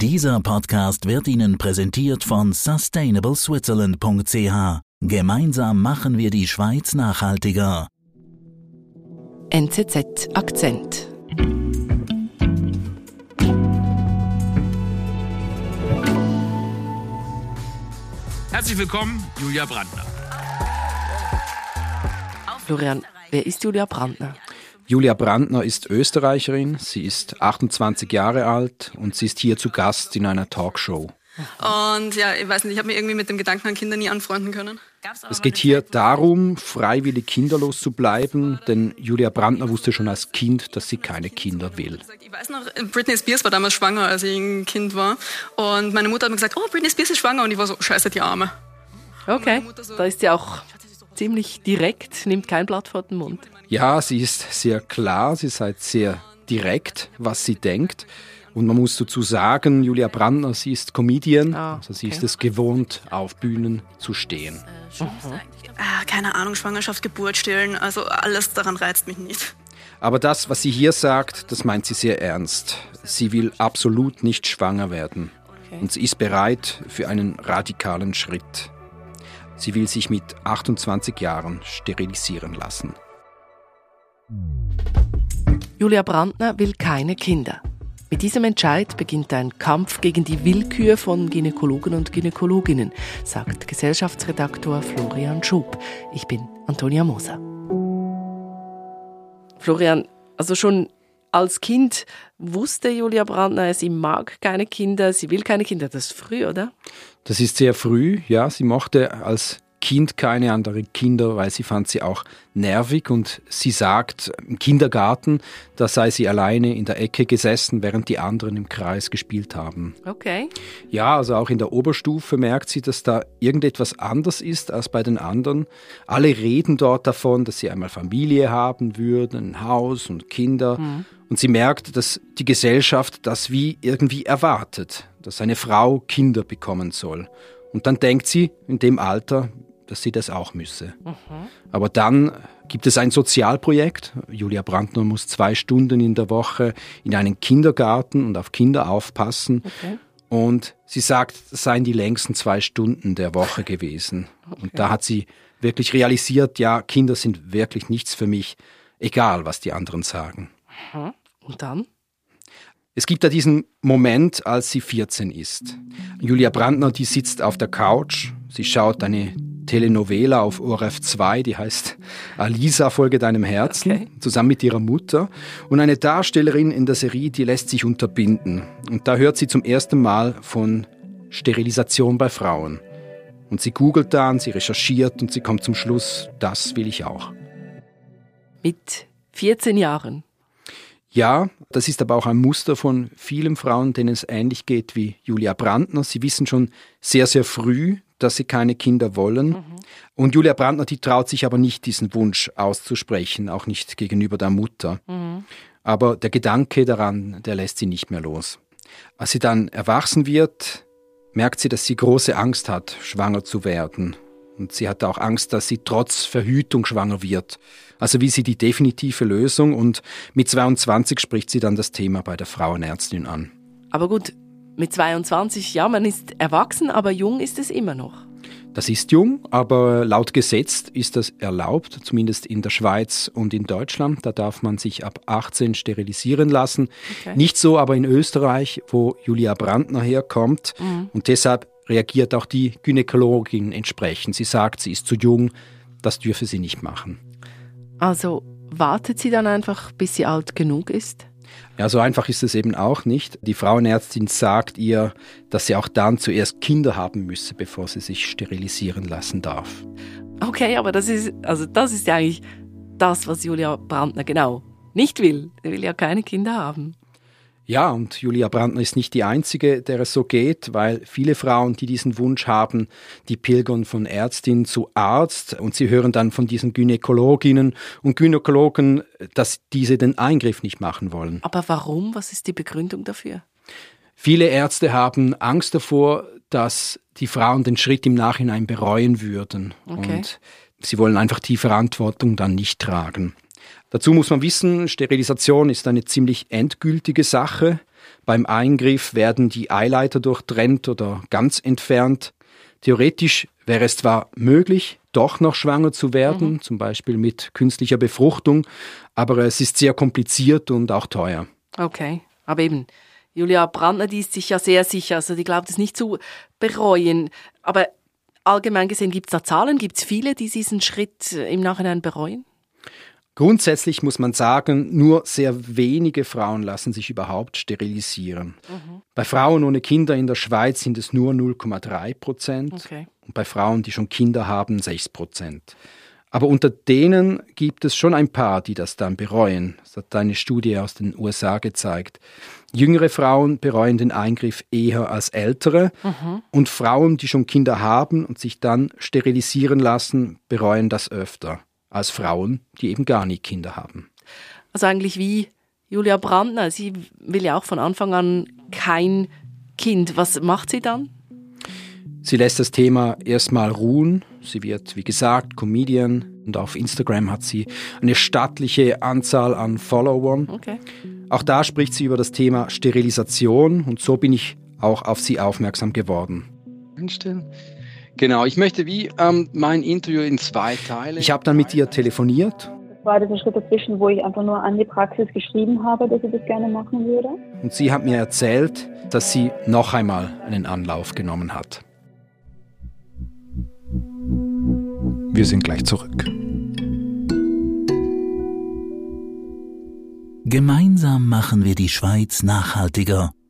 Dieser Podcast wird Ihnen präsentiert von sustainableswitzerland.ch. Gemeinsam machen wir die Schweiz nachhaltiger. NZZ Akzent. Herzlich willkommen, Julia Brandner. Florian, wer ist Julia Brandner? Julia Brandner ist Österreicherin, sie ist 28 Jahre alt und sie ist hier zu Gast in einer Talkshow. Und ja, ich weiß nicht, ich habe mich irgendwie mit dem Gedanken an Kinder nie anfreunden können. Es geht hier darum, freiwillig kinderlos zu bleiben, denn Julia Brandner wusste schon als Kind, dass sie keine Kinder will. Ich weiß noch, Britney Spears war damals schwanger, als ich ein Kind war. Und meine Mutter hat mir gesagt, oh, Britney Spears ist schwanger. Und ich war so, scheiße, die Arme. Okay, da ist sie auch ziemlich direkt, nimmt kein Blatt vor den Mund. Ja, sie ist sehr klar, sie ist halt sehr direkt, was sie denkt. Und man muss dazu sagen, Julia Brandner, sie ist Comedian, Ah, also sie okay. ist es gewohnt, auf Bühnen zu stehen. Ah, keine Ahnung, Schwangerschaft, Geburt, Stillen, also alles daran reizt mich nicht. Aber das, was sie hier sagt, das meint sie sehr ernst. Sie will absolut nicht schwanger werden. Und sie ist bereit für einen radikalen Schritt. Sie will sich mit 28 Jahren sterilisieren lassen. Julia Brandner will keine Kinder. Mit diesem Entscheid beginnt ein Kampf gegen die Willkür von Gynäkologen und Gynäkologinnen, sagt Gesellschaftsredaktor Florian Schub. Ich bin Antonia Moser. Florian, also schon als Kind wusste Julia Brandner, sie mag keine Kinder, sie will keine Kinder. Das ist früh, oder? Das ist sehr früh, ja. Sie mochte als Kind keine anderen Kinder, weil sie fand sie auch nervig und sie sagt im Kindergarten, da sei sie alleine in der Ecke gesessen, während die anderen im Kreis gespielt haben. Okay. Ja, also auch in der Oberstufe merkt sie, dass da irgendetwas anders ist als bei den anderen. Alle reden dort davon, dass sie einmal Familie haben würden, ein Haus und Kinder. Und sie merkt, dass die Gesellschaft das wie irgendwie erwartet, dass eine Frau Kinder bekommen soll. Und dann denkt sie in dem Alter, dass sie das auch müsse. Aber dann gibt es ein Sozialprojekt. Julia Brandner muss zwei Stunden in der Woche in einen Kindergarten und auf Kinder aufpassen. Und sie sagt, das seien die längsten zwei Stunden der Woche gewesen. Und da hat sie wirklich realisiert, ja, Kinder sind wirklich nichts für mich, egal was die anderen sagen. Und dann? Es gibt da diesen Moment, als sie 14 ist. Julia Brandner, die sitzt auf der Couch, sie schaut eine Telenovela auf ORF 2, die heißt Alisa, folge deinem Herzen, Okay. zusammen mit ihrer Mutter. Und eine Darstellerin in der Serie, die lässt sich unterbinden. Und da hört sie zum ersten Mal von Sterilisation bei Frauen. Und sie googelt dann, sie recherchiert und sie kommt zum Schluss, das will ich auch. Mit 14 Jahren. Ja, das ist aber auch ein Muster von vielen Frauen, denen es ähnlich geht wie Julia Brandner. Sie wissen schon sehr, sehr früh, dass sie keine Kinder wollen. Und Julia Brandner, die traut sich aber nicht, diesen Wunsch auszusprechen, auch nicht gegenüber der Mutter. Aber der Gedanke daran, der lässt sie nicht mehr los. Als sie dann erwachsen wird, merkt sie, dass sie große Angst hat, schwanger zu werden. Und sie hat auch Angst, dass sie trotz Verhütung schwanger wird. Also wie sie die definitive Lösung und mit 22 spricht sie dann das Thema bei der Frauenärztin an. Aber gut, mit 22, ja, man ist erwachsen, aber jung ist es immer noch. Das ist jung, aber laut Gesetz ist das erlaubt, zumindest in der Schweiz und in Deutschland. Da darf man sich ab 18 sterilisieren lassen. Okay. Nicht so aber in Österreich, wo Julia Brandner herkommt. Und deshalb reagiert auch die Gynäkologin entsprechend. Sie sagt, sie ist zu jung, das dürfe sie nicht machen. Also wartet sie dann einfach, bis sie alt genug ist? Ja, so einfach ist es eben auch nicht. Die Frauenärztin sagt ihr, dass sie auch dann zuerst Kinder haben müsse, bevor sie sich sterilisieren lassen darf. Okay, aber das ist, also das ist ja eigentlich das, was Julia Brandner genau nicht will. Sie will ja keine Kinder haben. Ja, und Julia Brandner ist nicht die Einzige, der es so geht, weil viele Frauen, die diesen Wunsch haben, die pilgern von Ärztin zu Arzt und sie hören dann von diesen Gynäkologinnen und Gynäkologen, dass diese den Eingriff nicht machen wollen. Aber warum? Was ist die Begründung dafür? Viele Ärzte haben Angst davor, dass die Frauen den Schritt im Nachhinein bereuen würden. Okay. Und sie wollen einfach die Verantwortung dann nicht tragen. Dazu muss man wissen, Sterilisation ist eine ziemlich endgültige Sache. Beim Eingriff werden die Eileiter durchtrennt oder ganz entfernt. Theoretisch wäre es zwar möglich, doch noch schwanger zu werden, mhm. zum Beispiel mit künstlicher Befruchtung, aber es ist sehr kompliziert und auch teuer. Okay, aber eben, Julia Brandner, die ist sich ja sehr sicher, also die glaubt es nicht zu bereuen. Aber allgemein gesehen, gibt es da Zahlen? Gibt es viele, die diesen Schritt im Nachhinein bereuen? Grundsätzlich muss man sagen, nur sehr wenige Frauen lassen sich überhaupt sterilisieren. Mhm. Bei Frauen ohne Kinder in der Schweiz sind es nur 0,3 Prozent okay. und bei Frauen, die schon Kinder haben, 6 Prozent. Aber unter denen gibt es schon ein paar, die das dann bereuen. Das hat eine Studie aus den USA gezeigt. Jüngere Frauen bereuen den Eingriff eher als ältere mhm. und Frauen, die schon Kinder haben und sich dann sterilisieren lassen, bereuen das öfter als Frauen, die eben gar nie Kinder haben. Also eigentlich wie Julia Brandner, sie will ja auch von Anfang an kein Kind. Was macht sie dann? Sie lässt das Thema erstmal ruhen. Sie wird, wie gesagt, Comedian und auf Instagram hat sie eine stattliche Anzahl an Followern. Okay. Auch da spricht sie über das Thema Sterilisation und so bin ich auch auf sie aufmerksam geworden. Einstellen. Genau, ich möchte wie ähm, mein Interview in zwei Teile. Ich habe dann mit ihr telefoniert. Das war dieser Schritt dazwischen, wo ich einfach nur an die Praxis geschrieben habe, dass ich das gerne machen würde. Und sie hat mir erzählt, dass sie noch einmal einen Anlauf genommen hat. Wir sind gleich zurück. Gemeinsam machen wir die Schweiz nachhaltiger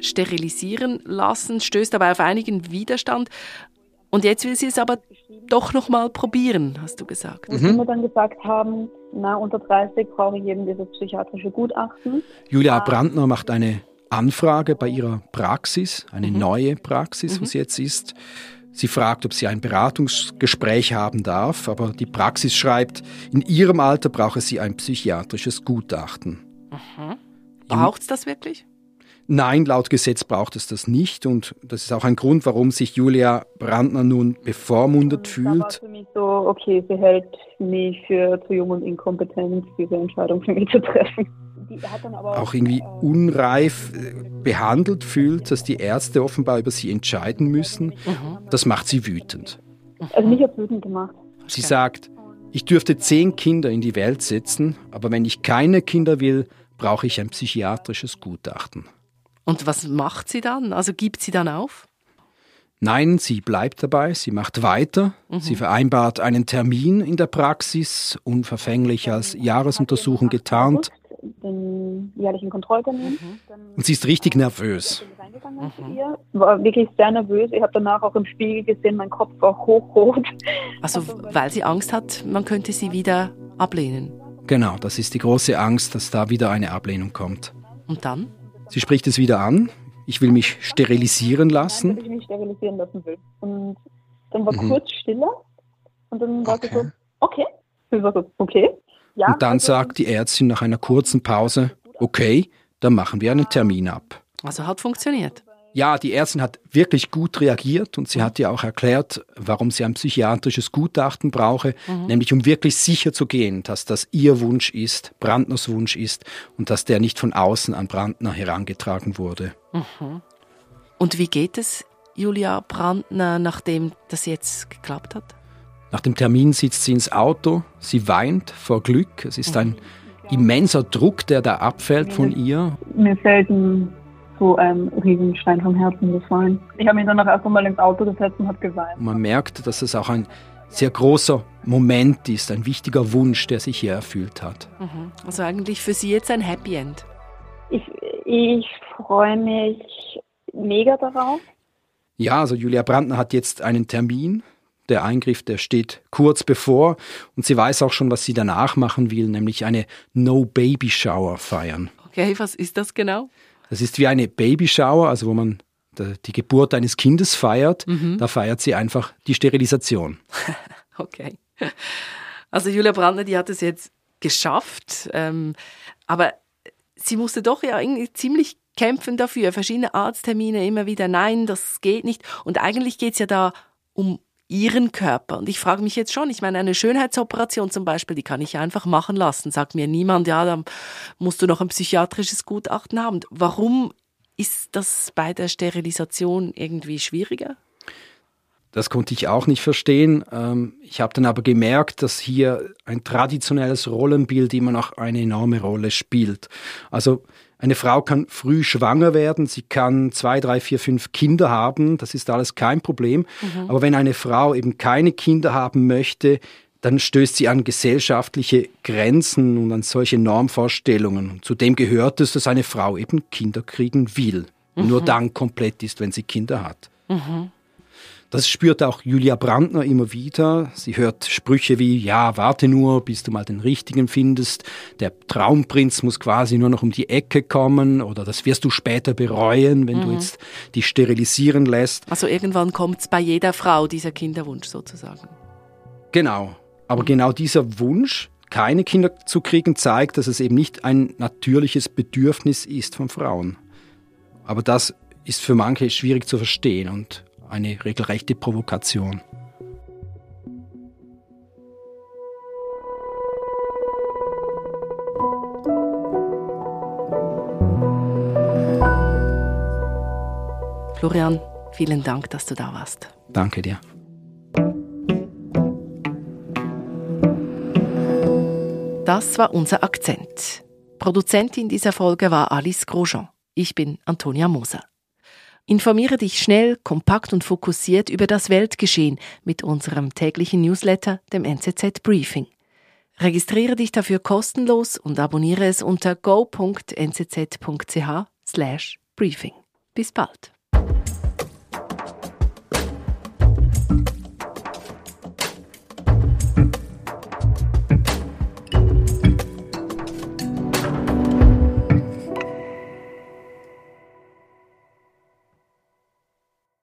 sterilisieren lassen, stößt aber auf einigen Widerstand. Und jetzt will sie es aber doch noch mal probieren, hast du gesagt. Und mhm. wir dann gesagt haben, na, unter 30 brauche ich eben dieses psychiatrische Gutachten. Julia Brandner macht eine Anfrage bei ihrer Praxis, eine mhm. neue Praxis, mhm. wo sie jetzt ist. Sie fragt, ob sie ein Beratungsgespräch haben darf, aber die Praxis schreibt, in ihrem Alter brauche sie ein psychiatrisches Gutachten. Mhm. Braucht es das wirklich? Nein, laut Gesetz braucht es das nicht und das ist auch ein Grund, warum sich Julia Brandner nun bevormundet und fühlt. War für mich so, okay, sie hält mich für zu jung und inkompetent, diese Entscheidung für mich zu treffen. Auch, auch, irgendwie äh, unreif äh, behandelt fühlt, dass die Ärzte offenbar über sie entscheiden müssen. Mhm. Das macht sie wütend. Also mich hat wütend gemacht. Sie sagt, ich dürfte zehn Kinder in die Welt setzen, aber wenn ich keine Kinder will, brauche ich ein psychiatrisches Gutachten. Und was macht sie dann? Also gibt sie dann auf? Nein, sie bleibt dabei, sie macht weiter, mhm. sie vereinbart einen Termin in der Praxis, unverfänglich als Jahresuntersuchung getarnt. Den jährlichen Kontrolltermin. Mhm. Und sie ist richtig nervös. Mhm. War wirklich sehr nervös. Ich habe danach auch im Spiegel gesehen, mein Kopf war hochrot. Also, also weil sie Angst hat, man könnte sie wieder ablehnen. Genau, das ist die große Angst, dass da wieder eine Ablehnung kommt. Und dann? Sie spricht es wieder an. Ich will mich sterilisieren lassen. Nein, ich mich sterilisieren lassen will. Und dann war mhm. kurz Stille. Und dann war okay. sie so, okay. Ich war so, okay. Ja, und dann also, sagt die Ärztin nach einer kurzen Pause, okay, dann machen wir einen Termin ab. Also hat funktioniert. Ja, die Ärztin hat wirklich gut reagiert und sie hat ja auch erklärt, warum sie ein psychiatrisches Gutachten brauche, mhm. nämlich um wirklich sicher zu gehen, dass das ihr Wunsch ist, Brandners Wunsch ist und dass der nicht von außen an Brandner herangetragen wurde. Mhm. Und wie geht es Julia Brandner, nachdem das jetzt geklappt hat? Nach dem Termin sitzt sie ins Auto, sie weint vor Glück. Es ist ein immenser Druck, der da abfällt von ihr. Mir fällt ein so ein Riesenstein vom Herzen gefallen. Ich habe mich dann auch erst einmal ins Auto gesetzt und habe geweint. Man merkt, dass es auch ein sehr großer Moment ist, ein wichtiger Wunsch, der sich hier erfüllt hat. Mhm. Also eigentlich für Sie jetzt ein Happy End. Ich, ich freue mich mega darauf. Ja, also Julia Brandner hat jetzt einen Termin. Der Eingriff, der steht kurz bevor und sie weiß auch schon, was sie danach machen will, nämlich eine No-Baby-Shower feiern. Okay, was ist das genau? Das ist wie eine Babyshower, also wo man die Geburt eines Kindes feiert. Mhm. Da feiert sie einfach die Sterilisation. okay. Also Julia Brandner, die hat es jetzt geschafft, ähm, aber sie musste doch ja irgendwie ziemlich kämpfen dafür. Verschiedene Arzttermine immer wieder, nein, das geht nicht. Und eigentlich geht es ja da um ihren Körper. Und ich frage mich jetzt schon, ich meine, eine Schönheitsoperation zum Beispiel, die kann ich einfach machen lassen. Sagt mir niemand, ja, dann musst du noch ein psychiatrisches Gutachten haben. Warum ist das bei der Sterilisation irgendwie schwieriger? Das konnte ich auch nicht verstehen. Ähm, ich habe dann aber gemerkt, dass hier ein traditionelles Rollenbild immer noch eine enorme Rolle spielt. Also eine Frau kann früh schwanger werden, sie kann zwei, drei, vier, fünf Kinder haben, das ist alles kein Problem. Mhm. Aber wenn eine Frau eben keine Kinder haben möchte, dann stößt sie an gesellschaftliche Grenzen und an solche Normvorstellungen. Zudem gehört es, dass eine Frau eben Kinder kriegen will. Mhm. Nur dann komplett ist, wenn sie Kinder hat. Mhm. Das spürt auch Julia Brandner immer wieder. Sie hört Sprüche wie, ja, warte nur, bis du mal den richtigen findest. Der Traumprinz muss quasi nur noch um die Ecke kommen oder das wirst du später bereuen, wenn mhm. du jetzt dich sterilisieren lässt. Also irgendwann kommt es bei jeder Frau, dieser Kinderwunsch sozusagen. Genau. Aber mhm. genau dieser Wunsch, keine Kinder zu kriegen, zeigt, dass es eben nicht ein natürliches Bedürfnis ist von Frauen. Aber das ist für manche schwierig zu verstehen und eine regelrechte Provokation. Florian, vielen Dank, dass du da warst. Danke dir. Das war unser Akzent. Produzentin dieser Folge war Alice Grosjean. Ich bin Antonia Moser. Informiere dich schnell, kompakt und fokussiert über das Weltgeschehen mit unserem täglichen Newsletter, dem NZZ Briefing. Registriere dich dafür kostenlos und abonniere es unter go.nzz.ch/briefing. Bis bald.